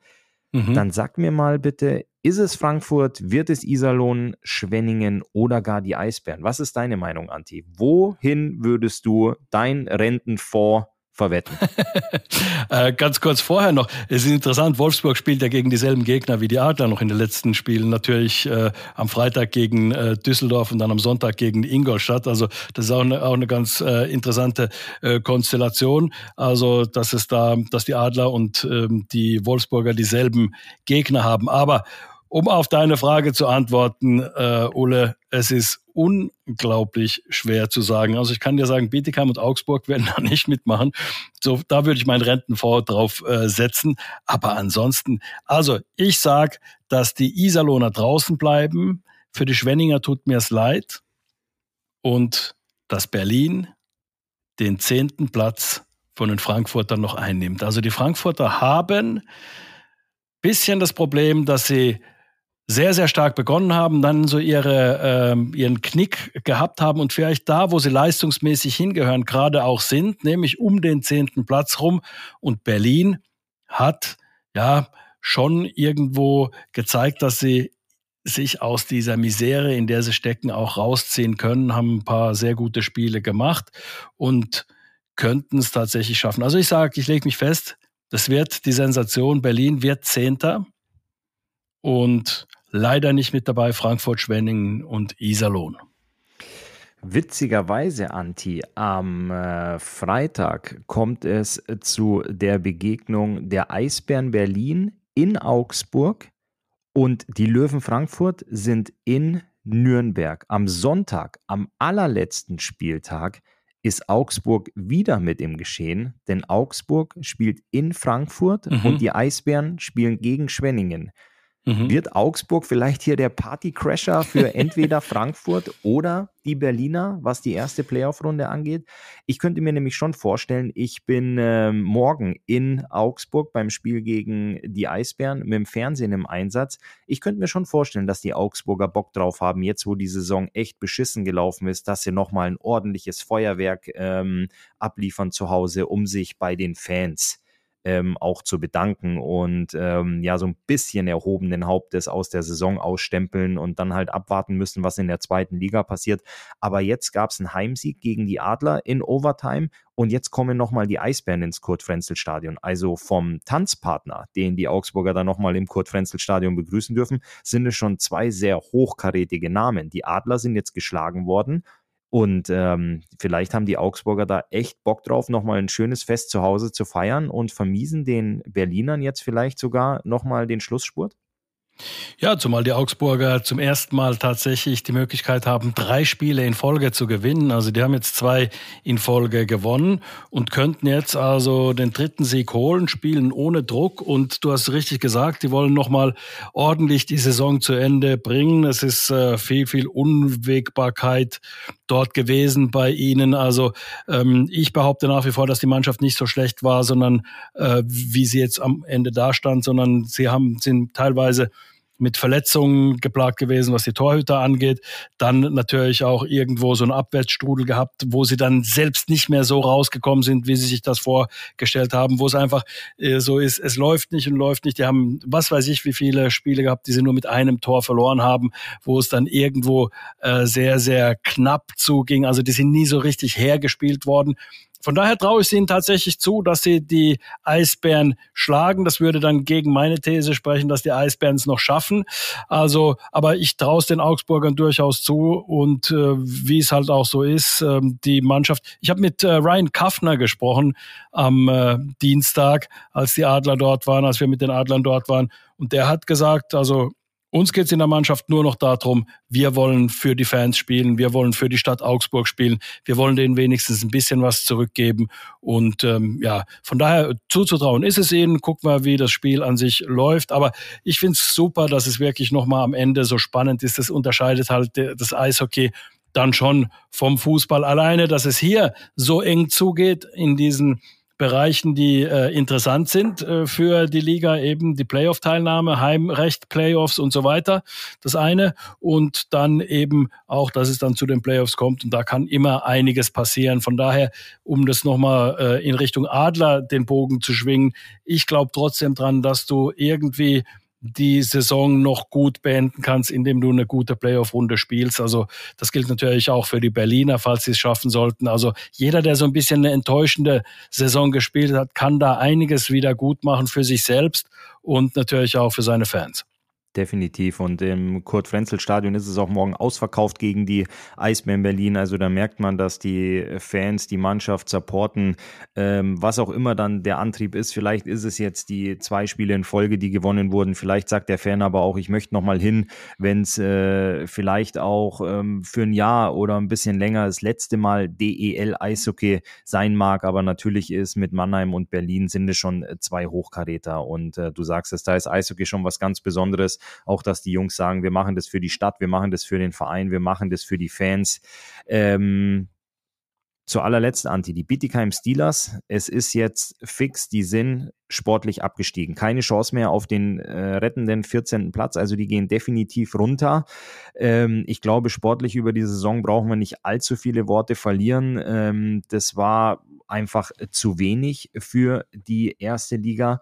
Mhm. Dann sag mir mal bitte, ist es Frankfurt, wird es Iserlohn, Schwenningen oder gar die Eisbären? Was ist deine Meinung, Anti? Wohin würdest du dein Rentenfonds verwetten. äh, ganz kurz vorher noch, es ist interessant, Wolfsburg spielt ja gegen dieselben Gegner wie die Adler noch in den letzten Spielen. Natürlich äh, am Freitag gegen äh, Düsseldorf und dann am Sonntag gegen Ingolstadt. Also das ist auch eine, auch eine ganz äh, interessante äh, Konstellation. Also dass es da, dass die Adler und ähm, die Wolfsburger dieselben Gegner haben. Aber um auf deine Frage zu antworten, äh, Ole, es ist unglaublich schwer zu sagen. Also ich kann dir sagen, Bietigheim und Augsburg werden da nicht mitmachen. So, da würde ich meinen Rentenfonds drauf äh, setzen. Aber ansonsten, also ich sag, dass die Iserlohner draußen bleiben. Für die Schwenninger tut mir es leid. Und dass Berlin den zehnten Platz von den Frankfurtern noch einnimmt. Also die Frankfurter haben bisschen das Problem, dass sie sehr, sehr stark begonnen haben, dann so ihre, äh, ihren Knick gehabt haben und vielleicht da, wo sie leistungsmäßig hingehören, gerade auch sind, nämlich um den zehnten Platz rum. Und Berlin hat ja schon irgendwo gezeigt, dass sie sich aus dieser Misere, in der sie stecken, auch rausziehen können, haben ein paar sehr gute Spiele gemacht und könnten es tatsächlich schaffen. Also ich sage, ich lege mich fest, das wird die Sensation. Berlin wird Zehnter. Und leider nicht mit dabei Frankfurt, Schwenningen und Iserlohn. Witzigerweise, Anti, am äh, Freitag kommt es zu der Begegnung der Eisbären Berlin in Augsburg und die Löwen Frankfurt sind in Nürnberg. Am Sonntag, am allerletzten Spieltag, ist Augsburg wieder mit im Geschehen, denn Augsburg spielt in Frankfurt mhm. und die Eisbären spielen gegen Schwenningen. Mhm. Wird Augsburg vielleicht hier der Partycrasher für entweder Frankfurt oder die Berliner, was die erste Playoff-Runde angeht? Ich könnte mir nämlich schon vorstellen, ich bin äh, morgen in Augsburg beim Spiel gegen die Eisbären mit dem Fernsehen im Einsatz. Ich könnte mir schon vorstellen, dass die Augsburger Bock drauf haben, jetzt wo die Saison echt beschissen gelaufen ist, dass sie nochmal ein ordentliches Feuerwerk ähm, abliefern zu Hause, um sich bei den Fans ähm, auch zu bedanken und ähm, ja, so ein bisschen erhobenen Hauptes aus der Saison ausstempeln und dann halt abwarten müssen, was in der zweiten Liga passiert. Aber jetzt gab es einen Heimsieg gegen die Adler in Overtime und jetzt kommen nochmal die Eisbären ins Kurt-Frenzel-Stadion. Also vom Tanzpartner, den die Augsburger dann nochmal im Kurt-Frenzel-Stadion begrüßen dürfen, sind es schon zwei sehr hochkarätige Namen. Die Adler sind jetzt geschlagen worden und ähm, vielleicht haben die Augsburger da echt Bock drauf, nochmal ein schönes Fest zu Hause zu feiern und vermiesen den Berlinern jetzt vielleicht sogar nochmal den Schlussspurt? Ja, zumal die Augsburger zum ersten Mal tatsächlich die Möglichkeit haben, drei Spiele in Folge zu gewinnen. Also die haben jetzt zwei in Folge gewonnen und könnten jetzt also den dritten Sieg holen, spielen ohne Druck. Und du hast richtig gesagt, die wollen nochmal ordentlich die Saison zu Ende bringen. Es ist äh, viel, viel Unwägbarkeit dort gewesen bei ihnen. Also ähm, ich behaupte nach wie vor, dass die Mannschaft nicht so schlecht war, sondern äh, wie sie jetzt am Ende dastand, sondern sie haben sind teilweise mit Verletzungen geplagt gewesen, was die Torhüter angeht. Dann natürlich auch irgendwo so einen Abwärtsstrudel gehabt, wo sie dann selbst nicht mehr so rausgekommen sind, wie sie sich das vorgestellt haben, wo es einfach äh, so ist, es läuft nicht und läuft nicht. Die haben, was weiß ich, wie viele Spiele gehabt, die sie nur mit einem Tor verloren haben, wo es dann irgendwo äh, sehr, sehr knapp zuging. Also die sind nie so richtig hergespielt worden. Von daher traue ich ihnen tatsächlich zu, dass sie die Eisbären schlagen. Das würde dann gegen meine These sprechen, dass die Eisbären es noch schaffen. Also, aber ich traue es den Augsburgern durchaus zu und äh, wie es halt auch so ist, äh, die Mannschaft. Ich habe mit äh, Ryan Kaffner gesprochen am äh, Dienstag, als die Adler dort waren, als wir mit den Adlern dort waren. Und der hat gesagt, also uns geht es in der Mannschaft nur noch darum, wir wollen für die Fans spielen, wir wollen für die Stadt Augsburg spielen, wir wollen denen wenigstens ein bisschen was zurückgeben. Und ähm, ja, von daher zuzutrauen ist es ihnen. Gucken wir, wie das Spiel an sich läuft. Aber ich finde es super, dass es wirklich nochmal am Ende so spannend ist. Das unterscheidet halt das Eishockey dann schon vom Fußball alleine, dass es hier so eng zugeht in diesen Bereichen, die äh, interessant sind äh, für die Liga, eben die Playoff-Teilnahme, Heimrecht, Playoffs und so weiter. Das eine. Und dann eben auch, dass es dann zu den Playoffs kommt. Und da kann immer einiges passieren. Von daher, um das nochmal äh, in Richtung Adler den Bogen zu schwingen, ich glaube trotzdem dran, dass du irgendwie die Saison noch gut beenden kannst, indem du eine gute Playoff-Runde spielst. Also das gilt natürlich auch für die Berliner, falls sie es schaffen sollten. Also jeder, der so ein bisschen eine enttäuschende Saison gespielt hat, kann da einiges wieder gut machen für sich selbst und natürlich auch für seine Fans. Definitiv. Und im Kurt-Frenzel-Stadion ist es auch morgen ausverkauft gegen die Eisbären Berlin. Also da merkt man, dass die Fans die Mannschaft supporten, ähm, was auch immer dann der Antrieb ist. Vielleicht ist es jetzt die zwei Spiele in Folge, die gewonnen wurden. Vielleicht sagt der Fan aber auch, ich möchte nochmal hin, wenn es äh, vielleicht auch ähm, für ein Jahr oder ein bisschen länger das letzte Mal DEL Eishockey sein mag. Aber natürlich ist mit Mannheim und Berlin sind es schon zwei Hochkaräter. Und äh, du sagst es, da ist Eishockey schon was ganz Besonderes auch, dass die Jungs sagen, wir machen das für die Stadt, wir machen das für den Verein, wir machen das für die Fans. Ähm, zu allerletzt, Anti, die Bietigheim Steelers, es ist jetzt fix, die sind sportlich abgestiegen. Keine Chance mehr auf den äh, rettenden 14. Platz, also die gehen definitiv runter. Ähm, ich glaube, sportlich über die Saison brauchen wir nicht allzu viele Worte verlieren. Ähm, das war einfach zu wenig für die erste Liga.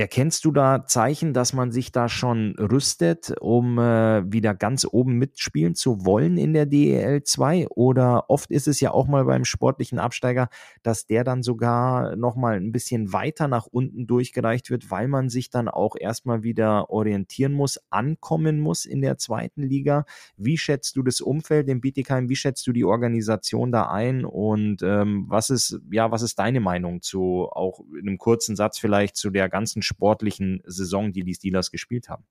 Erkennst du da Zeichen, dass man sich da schon rüstet, um äh, wieder ganz oben mitspielen zu wollen in der DEL 2? Oder oft ist es ja auch mal beim sportlichen Absteiger, dass der dann sogar nochmal ein bisschen weiter nach unten durchgereicht wird, weil man sich dann auch erstmal wieder orientieren muss, ankommen muss in der zweiten Liga. Wie schätzt du das Umfeld in Bietigheim? Wie schätzt du die Organisation da ein? Und ähm, was ist, ja, was ist deine Meinung zu auch in einem kurzen Satz vielleicht zu der ganzen sportlichen Saison, die die Steelers gespielt haben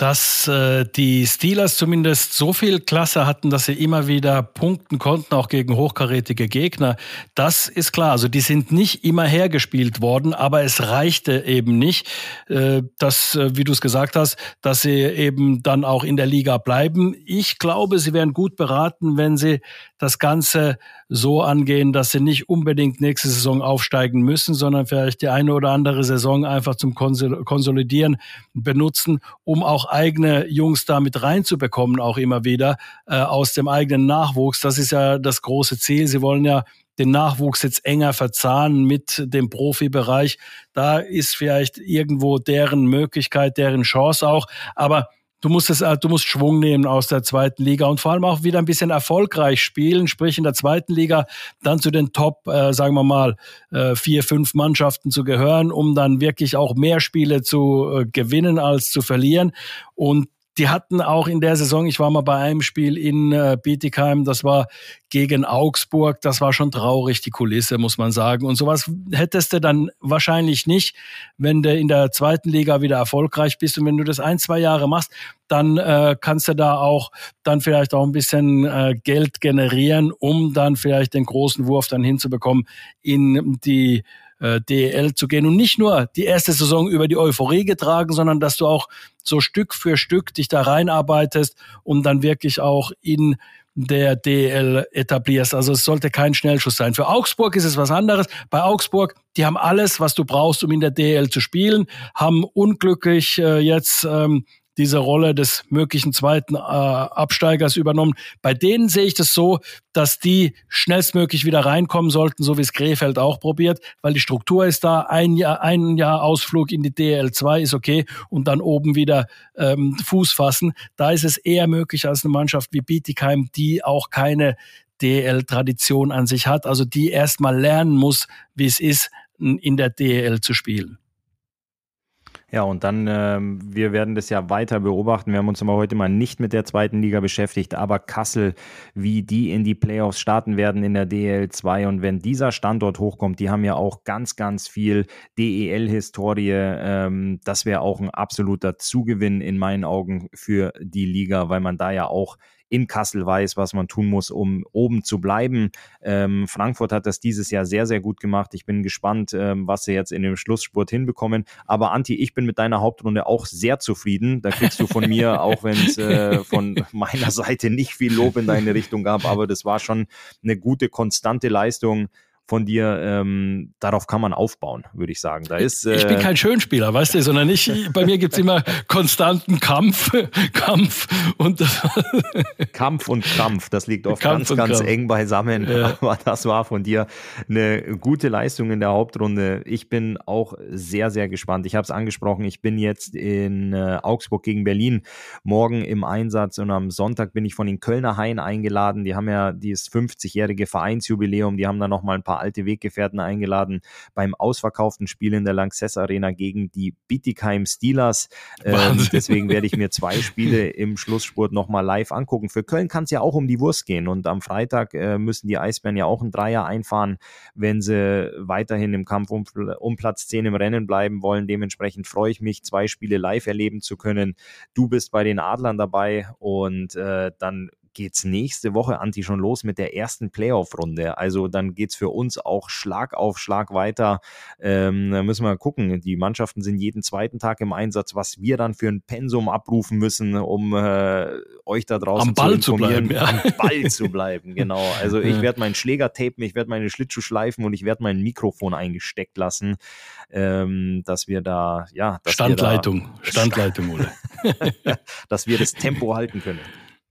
dass äh, die Steelers zumindest so viel Klasse hatten, dass sie immer wieder punkten konnten, auch gegen hochkarätige Gegner. Das ist klar. Also die sind nicht immer hergespielt worden, aber es reichte eben nicht, äh, dass, äh, wie du es gesagt hast, dass sie eben dann auch in der Liga bleiben. Ich glaube, sie wären gut beraten, wenn sie das Ganze so angehen, dass sie nicht unbedingt nächste Saison aufsteigen müssen, sondern vielleicht die eine oder andere Saison einfach zum Konsolidieren benutzen, um auch eigene Jungs da mit reinzubekommen, auch immer wieder äh, aus dem eigenen Nachwuchs. Das ist ja das große Ziel. Sie wollen ja den Nachwuchs jetzt enger verzahnen mit dem Profibereich. Da ist vielleicht irgendwo deren Möglichkeit, deren Chance auch. Aber Du musst es, äh, du musst Schwung nehmen aus der zweiten Liga und vor allem auch wieder ein bisschen erfolgreich spielen, sprich in der zweiten Liga dann zu den Top, äh, sagen wir mal, äh, vier, fünf Mannschaften zu gehören, um dann wirklich auch mehr Spiele zu äh, gewinnen als zu verlieren. Und die hatten auch in der Saison, ich war mal bei einem Spiel in äh, Bietigheim, das war gegen Augsburg, das war schon traurig, die Kulisse, muss man sagen. Und sowas hättest du dann wahrscheinlich nicht, wenn du in der zweiten Liga wieder erfolgreich bist. Und wenn du das ein, zwei Jahre machst, dann äh, kannst du da auch dann vielleicht auch ein bisschen äh, Geld generieren, um dann vielleicht den großen Wurf dann hinzubekommen in die äh, DEL zu gehen und nicht nur die erste Saison über die Euphorie getragen, sondern dass du auch so Stück für Stück dich da reinarbeitest und dann wirklich auch in der DL etablierst. Also es sollte kein Schnellschuss sein. Für Augsburg ist es was anderes. Bei Augsburg, die haben alles, was du brauchst, um in der DL zu spielen, haben unglücklich äh, jetzt ähm, diese Rolle des möglichen zweiten äh, Absteigers übernommen. Bei denen sehe ich das so, dass die schnellstmöglich wieder reinkommen sollten, so wie es Krefeld auch probiert, weil die Struktur ist da. Ein Jahr, ein Jahr Ausflug in die DL2 ist okay und dann oben wieder ähm, Fuß fassen. Da ist es eher möglich als eine Mannschaft wie Bietigheim, die auch keine DL-Tradition an sich hat, also die erstmal lernen muss, wie es ist, in der DL zu spielen. Ja, und dann, äh, wir werden das ja weiter beobachten. Wir haben uns aber heute mal nicht mit der zweiten Liga beschäftigt, aber Kassel, wie die in die Playoffs starten werden in der DL2 und wenn dieser Standort hochkommt, die haben ja auch ganz, ganz viel DEL-Historie. Ähm, das wäre auch ein absoluter Zugewinn in meinen Augen für die Liga, weil man da ja auch in Kassel weiß, was man tun muss, um oben zu bleiben. Ähm, Frankfurt hat das dieses Jahr sehr, sehr gut gemacht. Ich bin gespannt, ähm, was sie jetzt in dem Schlussspurt hinbekommen. Aber Anti, ich bin mit deiner Hauptrunde auch sehr zufrieden. Da kriegst du von mir, auch wenn es äh, von meiner Seite nicht viel Lob in deine Richtung gab, aber das war schon eine gute, konstante Leistung von dir, ähm, darauf kann man aufbauen, würde ich sagen. Da ist, äh, ich bin kein Schönspieler, weißt du, sondern ich, bei mir gibt's immer konstanten Kampf, Kampf und Kampf und Krampf. Das liegt oft Kampf ganz, ganz Krampf. eng beisammen. Ja. Aber das war von dir eine gute Leistung in der Hauptrunde. Ich bin auch sehr, sehr gespannt. Ich habe es angesprochen, ich bin jetzt in äh, Augsburg gegen Berlin morgen im Einsatz und am Sonntag bin ich von den Kölner Hain eingeladen. Die haben ja dieses 50-jährige Vereinsjubiläum, die haben da nochmal ein paar alte Weggefährten eingeladen beim ausverkauften Spiel in der Lanxess Arena gegen die Bietigheim Steelers. Ähm, deswegen werde ich mir zwei Spiele im Schlussspurt nochmal live angucken. Für Köln kann es ja auch um die Wurst gehen und am Freitag äh, müssen die Eisbären ja auch ein Dreier einfahren, wenn sie weiterhin im Kampf um, um Platz 10 im Rennen bleiben wollen. Dementsprechend freue ich mich, zwei Spiele live erleben zu können. Du bist bei den Adlern dabei und äh, dann geht's nächste Woche, Anti, schon los mit der ersten Playoff-Runde. Also dann geht's für uns auch Schlag auf Schlag weiter. Ähm, da müssen wir gucken. Die Mannschaften sind jeden zweiten Tag im Einsatz, was wir dann für ein Pensum abrufen müssen, um äh, euch da draußen am Ball zu, informieren, zu bleiben. Ja. Am Ball zu bleiben, genau. Also ich werde meinen Schläger tapen, ich werde meine Schlittschuh schleifen und ich werde mein Mikrofon eingesteckt lassen, ähm, dass wir da, ja. Standleitung, da, Standleitung, Ole. dass wir das Tempo halten können.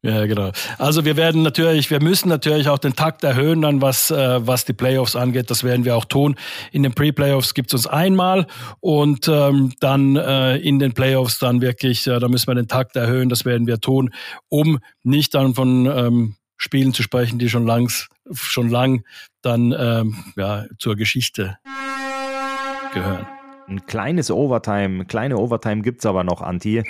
Ja, genau. Also wir werden natürlich, wir müssen natürlich auch den Takt erhöhen, dann was äh, was die Playoffs angeht. Das werden wir auch tun. In den Pre-Playoffs gibt's uns einmal und ähm, dann äh, in den Playoffs dann wirklich, äh, da müssen wir den Takt erhöhen. Das werden wir tun, um nicht dann von ähm, Spielen zu sprechen, die schon langs, schon lang dann ähm, ja zur Geschichte gehören. Ein kleines Overtime, kleine Overtime gibt's aber noch, Anti.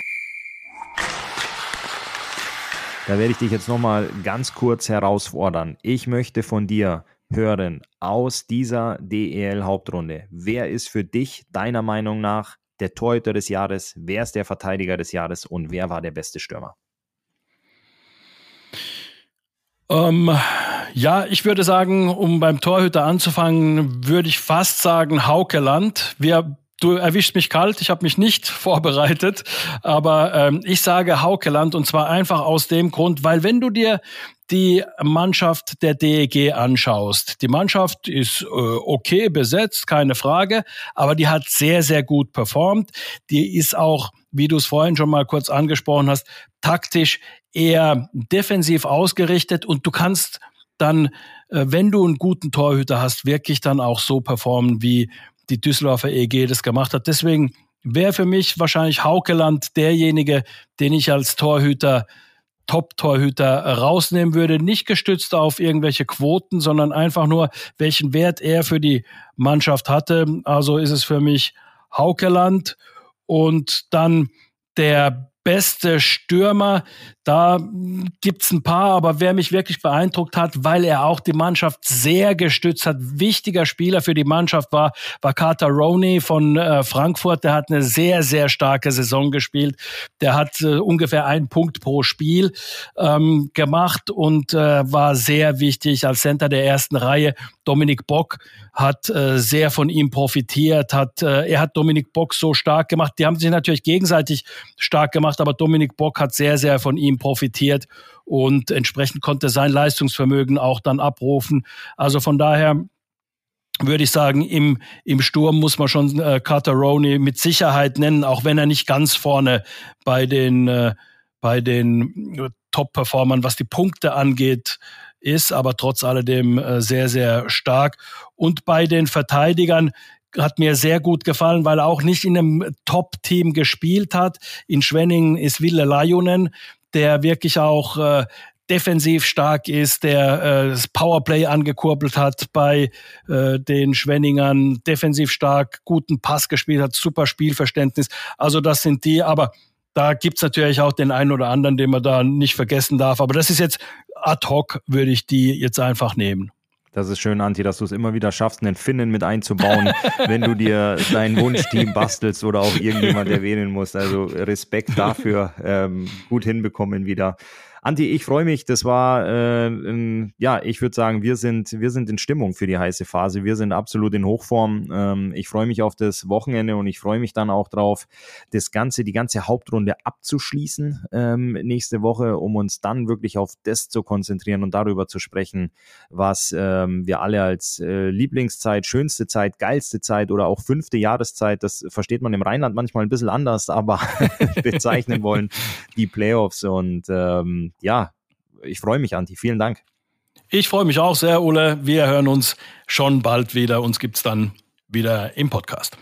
Da werde ich dich jetzt nochmal ganz kurz herausfordern. Ich möchte von dir hören aus dieser DEL-Hauptrunde. Wer ist für dich deiner Meinung nach der Torhüter des Jahres? Wer ist der Verteidiger des Jahres? Und wer war der beste Stürmer? Ähm, ja, ich würde sagen, um beim Torhüter anzufangen, würde ich fast sagen Hauke Land. Wir Du erwischst mich kalt, ich habe mich nicht vorbereitet, aber ähm, ich sage Haukeland und zwar einfach aus dem Grund, weil wenn du dir die Mannschaft der DEG anschaust, die Mannschaft ist äh, okay besetzt, keine Frage, aber die hat sehr, sehr gut performt. Die ist auch, wie du es vorhin schon mal kurz angesprochen hast, taktisch eher defensiv ausgerichtet und du kannst dann, äh, wenn du einen guten Torhüter hast, wirklich dann auch so performen, wie die Düsseldorfer EG das gemacht hat. Deswegen wäre für mich wahrscheinlich Haukeland derjenige, den ich als Torhüter Top-Torhüter rausnehmen würde, nicht gestützt auf irgendwelche Quoten, sondern einfach nur, welchen Wert er für die Mannschaft hatte. Also ist es für mich Haukeland und dann der beste Stürmer, da gibt's ein paar, aber wer mich wirklich beeindruckt hat, weil er auch die Mannschaft sehr gestützt hat, wichtiger Spieler für die Mannschaft war, war Carter Roney von äh, Frankfurt. Der hat eine sehr, sehr starke Saison gespielt. Der hat äh, ungefähr einen Punkt pro Spiel ähm, gemacht und äh, war sehr wichtig als Center der ersten Reihe. Dominik Bock hat äh, sehr von ihm profitiert, hat, äh, er hat Dominik Bock so stark gemacht. Die haben sich natürlich gegenseitig stark gemacht, aber Dominik Bock hat sehr, sehr von ihm profitiert und entsprechend konnte sein Leistungsvermögen auch dann abrufen. Also von daher würde ich sagen, im, im Sturm muss man schon äh, Carteroni mit Sicherheit nennen, auch wenn er nicht ganz vorne bei den, äh, den Top-Performern, was die Punkte angeht, ist, aber trotz alledem äh, sehr, sehr stark. Und bei den Verteidigern, hat mir sehr gut gefallen, weil er auch nicht in einem Top-Team gespielt hat. In Schwenningen ist Wille Lajunen, der wirklich auch äh, defensiv stark ist, der äh, das Powerplay angekurbelt hat bei äh, den Schwenningern, defensiv stark, guten Pass gespielt hat, super Spielverständnis. Also das sind die, aber da gibt's natürlich auch den einen oder anderen, den man da nicht vergessen darf. Aber das ist jetzt ad hoc, würde ich die jetzt einfach nehmen. Das ist schön, Anti, dass du es immer wieder schaffst, einen Finnen mit einzubauen, wenn du dir dein Wunschteam bastelst oder auch irgendjemand erwähnen musst. Also Respekt dafür, ähm, gut hinbekommen wieder. Anti, ich freue mich. Das war, äh, ein, ja, ich würde sagen, wir sind, wir sind in Stimmung für die heiße Phase. Wir sind absolut in Hochform. Ähm, ich freue mich auf das Wochenende und ich freue mich dann auch drauf, das Ganze, die ganze Hauptrunde abzuschließen ähm, nächste Woche, um uns dann wirklich auf das zu konzentrieren und darüber zu sprechen, was ähm, wir alle als äh, Lieblingszeit, schönste Zeit, geilste Zeit oder auch fünfte Jahreszeit, das versteht man im Rheinland manchmal ein bisschen anders, aber bezeichnen wollen, die Playoffs und ja, ich freue mich, Anti. Vielen Dank. Ich freue mich auch sehr, Ole. Wir hören uns schon bald wieder. Uns gibt es dann wieder im Podcast.